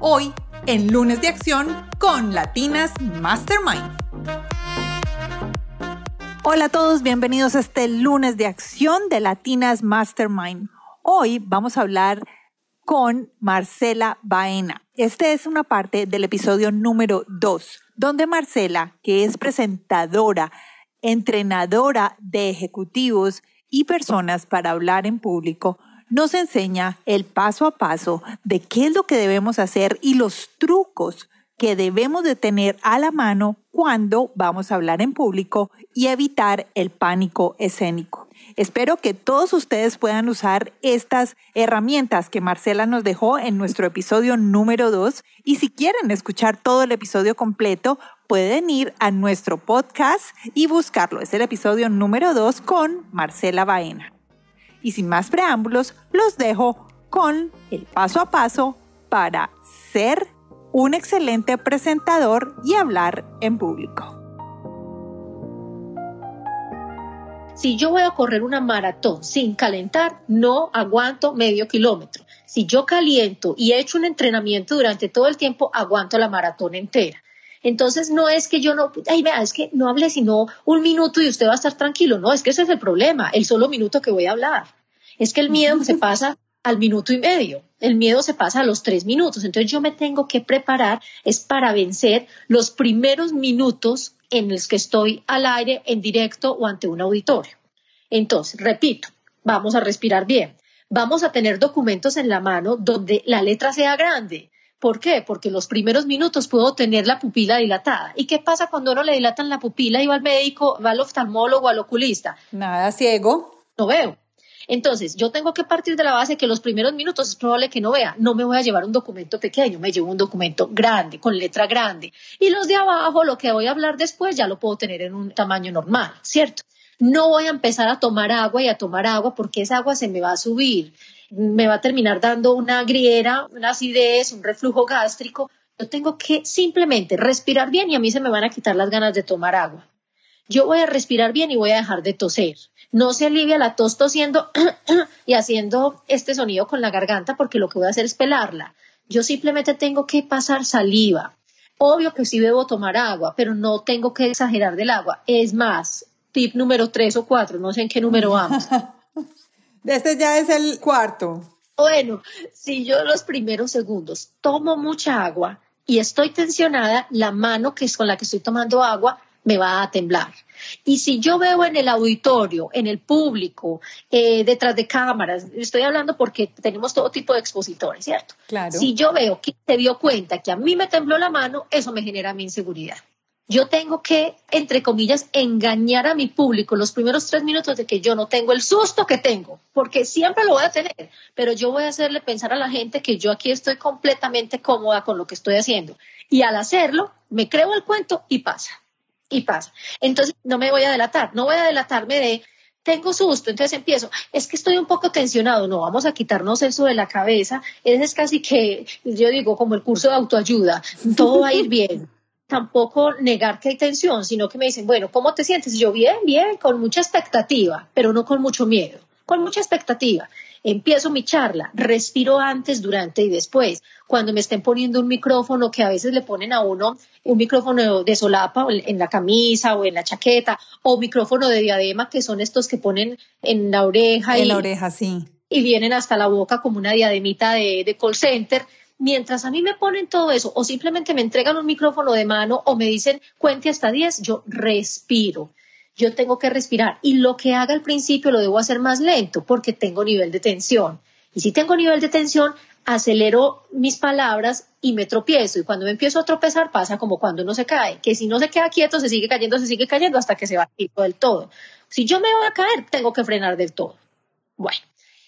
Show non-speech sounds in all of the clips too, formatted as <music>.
hoy en Lunes de Acción con Latinas Mastermind. Hola a todos, bienvenidos a este lunes de acción de Latinas Mastermind. Hoy vamos a hablar con Marcela Baena. Esta es una parte del episodio número 2, donde Marcela, que es presentadora, entrenadora de ejecutivos y personas para hablar en público, nos enseña el paso a paso de qué es lo que debemos hacer y los trucos que debemos de tener a la mano cuando vamos a hablar en público y evitar el pánico escénico. Espero que todos ustedes puedan usar estas herramientas que Marcela nos dejó en nuestro episodio número 2 y si quieren escuchar todo el episodio completo, pueden ir a nuestro podcast y buscarlo. Es el episodio número 2 con Marcela Baena. Y sin más preámbulos, los dejo con el paso a paso para ser un excelente presentador y hablar en público. Si yo voy a correr una maratón sin calentar, no aguanto medio kilómetro. Si yo caliento y he hecho un entrenamiento durante todo el tiempo, aguanto la maratón entera. Entonces no es que yo no, ay, vea, es que no hable sino un minuto y usted va a estar tranquilo. No, es que ese es el problema, el solo minuto que voy a hablar. Es que el miedo se <laughs> pasa al minuto y medio. El miedo se pasa a los tres minutos. Entonces yo me tengo que preparar es para vencer los primeros minutos en los que estoy al aire, en directo o ante un auditorio. Entonces, repito, vamos a respirar bien. Vamos a tener documentos en la mano donde la letra sea grande. ¿Por qué? Porque los primeros minutos puedo tener la pupila dilatada. ¿Y qué pasa cuando uno le dilatan la pupila y va al médico, va al oftalmólogo, al oculista? Nada ciego. No veo. Entonces, yo tengo que partir de la base que los primeros minutos es probable que no vea. No me voy a llevar un documento pequeño, me llevo un documento grande, con letra grande. Y los de abajo, lo que voy a hablar después, ya lo puedo tener en un tamaño normal, ¿cierto? No voy a empezar a tomar agua y a tomar agua porque esa agua se me va a subir. Me va a terminar dando una griera, una acidez, un reflujo gástrico. Yo tengo que simplemente respirar bien y a mí se me van a quitar las ganas de tomar agua. Yo voy a respirar bien y voy a dejar de toser no se alivia la tos tosiendo <clears throat> y haciendo este sonido con la garganta porque lo que voy a hacer es pelarla. Yo simplemente tengo que pasar saliva. Obvio que sí debo tomar agua, pero no tengo que exagerar del agua. Es más, tip número tres o cuatro, no sé en qué número vamos. <laughs> Este ya es el cuarto. Bueno, si yo los primeros segundos tomo mucha agua y estoy tensionada, la mano que es con la que estoy tomando agua me va a temblar. Y si yo veo en el auditorio, en el público, eh, detrás de cámaras, estoy hablando porque tenemos todo tipo de expositores, ¿cierto? Claro. Si yo veo que se dio cuenta que a mí me tembló la mano, eso me genera mi inseguridad. Yo tengo que, entre comillas, engañar a mi público los primeros tres minutos de que yo no tengo el susto que tengo, porque siempre lo voy a tener, pero yo voy a hacerle pensar a la gente que yo aquí estoy completamente cómoda con lo que estoy haciendo. Y al hacerlo, me creo el cuento y pasa y pasa. Entonces, no me voy a delatar, no voy a delatarme de tengo susto, entonces empiezo, es que estoy un poco tensionado, no, vamos a quitarnos eso de la cabeza, es casi que, yo digo, como el curso de autoayuda, todo va a ir bien. <laughs> Tampoco negar que hay tensión, sino que me dicen, bueno, ¿cómo te sientes? yo, bien, bien, con mucha expectativa, pero no con mucho miedo, con mucha expectativa. Empiezo mi charla, respiro antes, durante y después. Cuando me estén poniendo un micrófono, que a veces le ponen a uno un micrófono de solapa en la camisa o en la chaqueta, o micrófono de diadema, que son estos que ponen en la oreja. En la oreja, sí. Y vienen hasta la boca como una diademita de, de call center mientras a mí me ponen todo eso o simplemente me entregan un micrófono de mano o me dicen cuente hasta 10, yo respiro yo tengo que respirar y lo que haga al principio lo debo hacer más lento porque tengo nivel de tensión. Y si tengo nivel de tensión, acelero mis palabras y me tropiezo. Y cuando me empiezo a tropezar pasa como cuando uno se cae, que si no se queda quieto, se sigue cayendo, se sigue cayendo hasta que se va quito del todo. Si yo me voy a caer, tengo que frenar del todo. Bueno,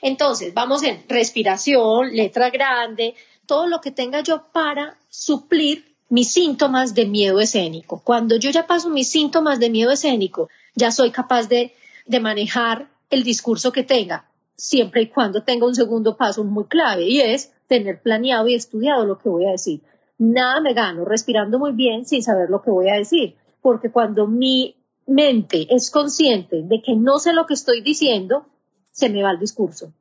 entonces vamos en respiración, letra grande, todo lo que tenga yo para suplir mis síntomas de miedo escénico. Cuando yo ya paso mis síntomas de miedo escénico, ya soy capaz de, de manejar el discurso que tenga, siempre y cuando tenga un segundo paso muy clave y es tener planeado y estudiado lo que voy a decir. Nada me gano respirando muy bien sin saber lo que voy a decir, porque cuando mi mente es consciente de que no sé lo que estoy diciendo, se me va el discurso.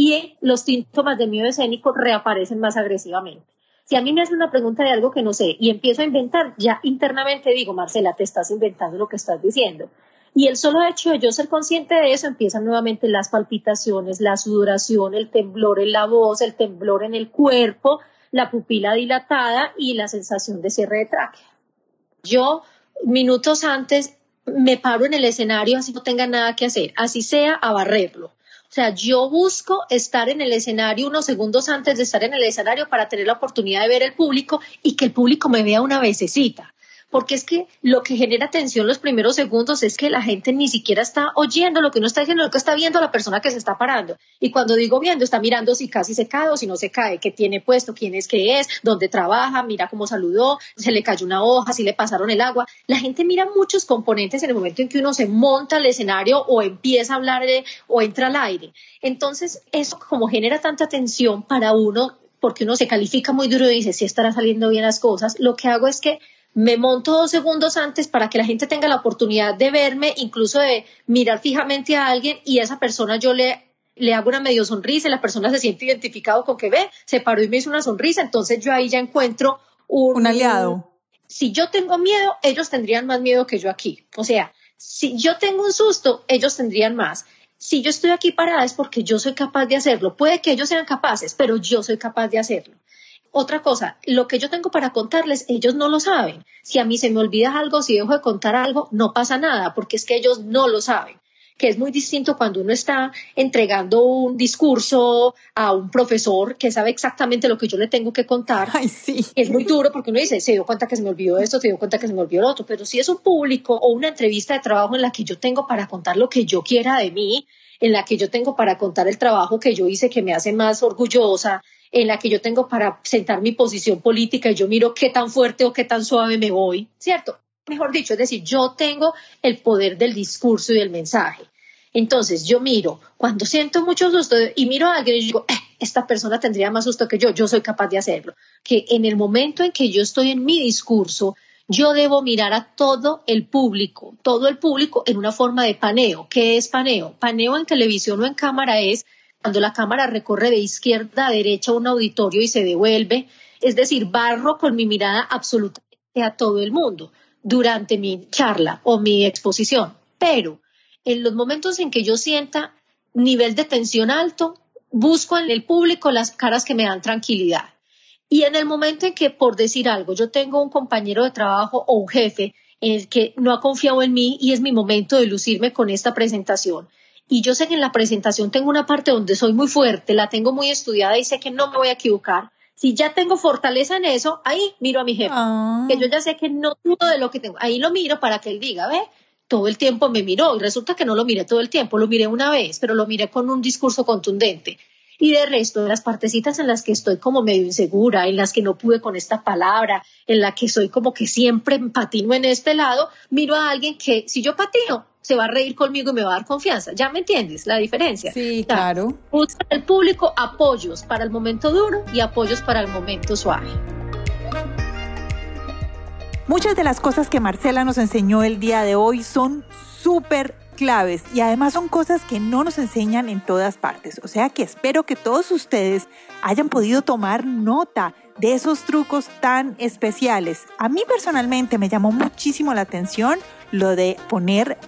Y los síntomas de miedo escénico reaparecen más agresivamente. Si a mí me hacen una pregunta de algo que no sé y empiezo a inventar, ya internamente digo, Marcela, te estás inventando lo que estás diciendo. Y el solo hecho de yo ser consciente de eso, empiezan nuevamente las palpitaciones, la sudoración, el temblor en la voz, el temblor en el cuerpo, la pupila dilatada y la sensación de cierre de tráquea. Yo, minutos antes, me paro en el escenario así no tenga nada que hacer, así sea a barrerlo. O sea, yo busco estar en el escenario unos segundos antes de estar en el escenario para tener la oportunidad de ver el público y que el público me vea una vececita porque es que lo que genera tensión los primeros segundos es que la gente ni siquiera está oyendo lo que uno está diciendo, lo que está viendo la persona que se está parando. Y cuando digo viendo, está mirando si casi se cae o si no se cae, qué tiene puesto, quién es que es, dónde trabaja, mira cómo saludó, se le cayó una hoja, si le pasaron el agua. La gente mira muchos componentes en el momento en que uno se monta al escenario o empieza a hablar o entra al aire. Entonces, eso como genera tanta tensión para uno, porque uno se califica muy duro y dice, si estará saliendo bien las cosas, lo que hago es que me monto dos segundos antes para que la gente tenga la oportunidad de verme, incluso de mirar fijamente a alguien y a esa persona yo le, le hago una medio sonrisa y la persona se siente identificado con que ve, se paró y me hizo una sonrisa, entonces yo ahí ya encuentro un, un aliado. Si yo tengo miedo, ellos tendrían más miedo que yo aquí. O sea, si yo tengo un susto, ellos tendrían más. Si yo estoy aquí parada es porque yo soy capaz de hacerlo. Puede que ellos sean capaces, pero yo soy capaz de hacerlo. Otra cosa, lo que yo tengo para contarles, ellos no lo saben. Si a mí se me olvida algo, si dejo de contar algo, no pasa nada, porque es que ellos no lo saben que es muy distinto cuando uno está entregando un discurso a un profesor que sabe exactamente lo que yo le tengo que contar. Ay, sí. Es muy duro porque uno dice, se dio cuenta que se me olvidó esto, se dio cuenta que se me olvidó lo otro, pero si es un público o una entrevista de trabajo en la que yo tengo para contar lo que yo quiera de mí, en la que yo tengo para contar el trabajo que yo hice que me hace más orgullosa, en la que yo tengo para sentar mi posición política y yo miro qué tan fuerte o qué tan suave me voy, ¿cierto? Mejor dicho, es decir, yo tengo el poder del discurso y del mensaje. Entonces yo miro, cuando siento mucho susto y miro a alguien y digo, eh, esta persona tendría más susto que yo, yo soy capaz de hacerlo. Que en el momento en que yo estoy en mi discurso, yo debo mirar a todo el público, todo el público en una forma de paneo. ¿Qué es paneo? Paneo en televisión o en cámara es cuando la cámara recorre de izquierda a derecha un auditorio y se devuelve, es decir, barro con mi mirada absolutamente a todo el mundo durante mi charla o mi exposición. Pero en los momentos en que yo sienta nivel de tensión alto, busco en el público las caras que me dan tranquilidad. Y en el momento en que, por decir algo, yo tengo un compañero de trabajo o un jefe en el que no ha confiado en mí y es mi momento de lucirme con esta presentación, y yo sé que en la presentación tengo una parte donde soy muy fuerte, la tengo muy estudiada y sé que no me voy a equivocar. Si ya tengo fortaleza en eso, ahí miro a mi jefe, Ah. que yo ya sé que no dudo de lo que tengo. Ahí lo miro para que él diga, ve, todo el tiempo me miró y resulta que no lo miré todo el tiempo, lo miré una vez, pero lo miré con un discurso contundente. Y de resto, de las partecitas en las que estoy como medio insegura, en las que no pude con esta palabra, en la que soy como que siempre patino en este lado, miro a alguien que si yo patino, se va a reír conmigo y me va a dar confianza. ¿Ya me entiendes la diferencia? Sí, O sea, claro. Busca el público apoyos para el momento duro y apoyos para el momento suave. Muchas de las cosas que Marcela nos enseñó el día de hoy son súper claves y además son cosas que no nos enseñan en todas partes. O sea que espero que todos ustedes hayan podido tomar nota de esos trucos tan especiales. A mí personalmente me llamó muchísimo la atención lo de poner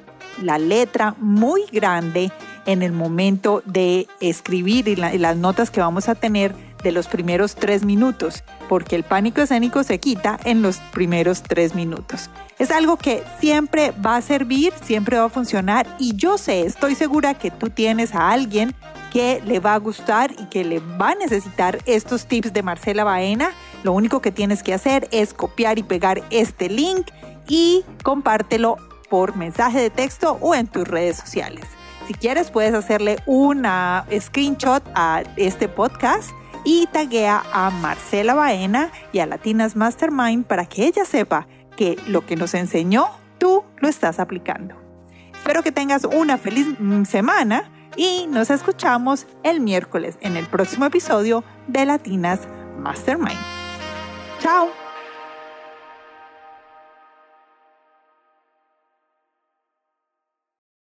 la letra muy grande en el momento de escribir y, la- y las notas que vamos a tener de los primeros tres minutos, porque el pánico escénico se quita en los primeros tres minutos. Es algo que siempre va a servir, siempre va a funcionar y yo sé, estoy segura que tú tienes a alguien que le va a gustar y que le va a necesitar estos tips de Marcela Baena. Lo único que tienes que hacer es copiar y pegar este link y compártelo por mensaje de texto o en tus redes sociales. Si quieres puedes hacerle una screenshot a este podcast y taguea a Marcela Baena y a Latinas Mastermind para que ella sepa que lo que nos enseñó, tú lo estás aplicando. Espero que tengas una feliz mm, semana y nos escuchamos el miércoles en el próximo episodio de Latinas Mastermind. Chao.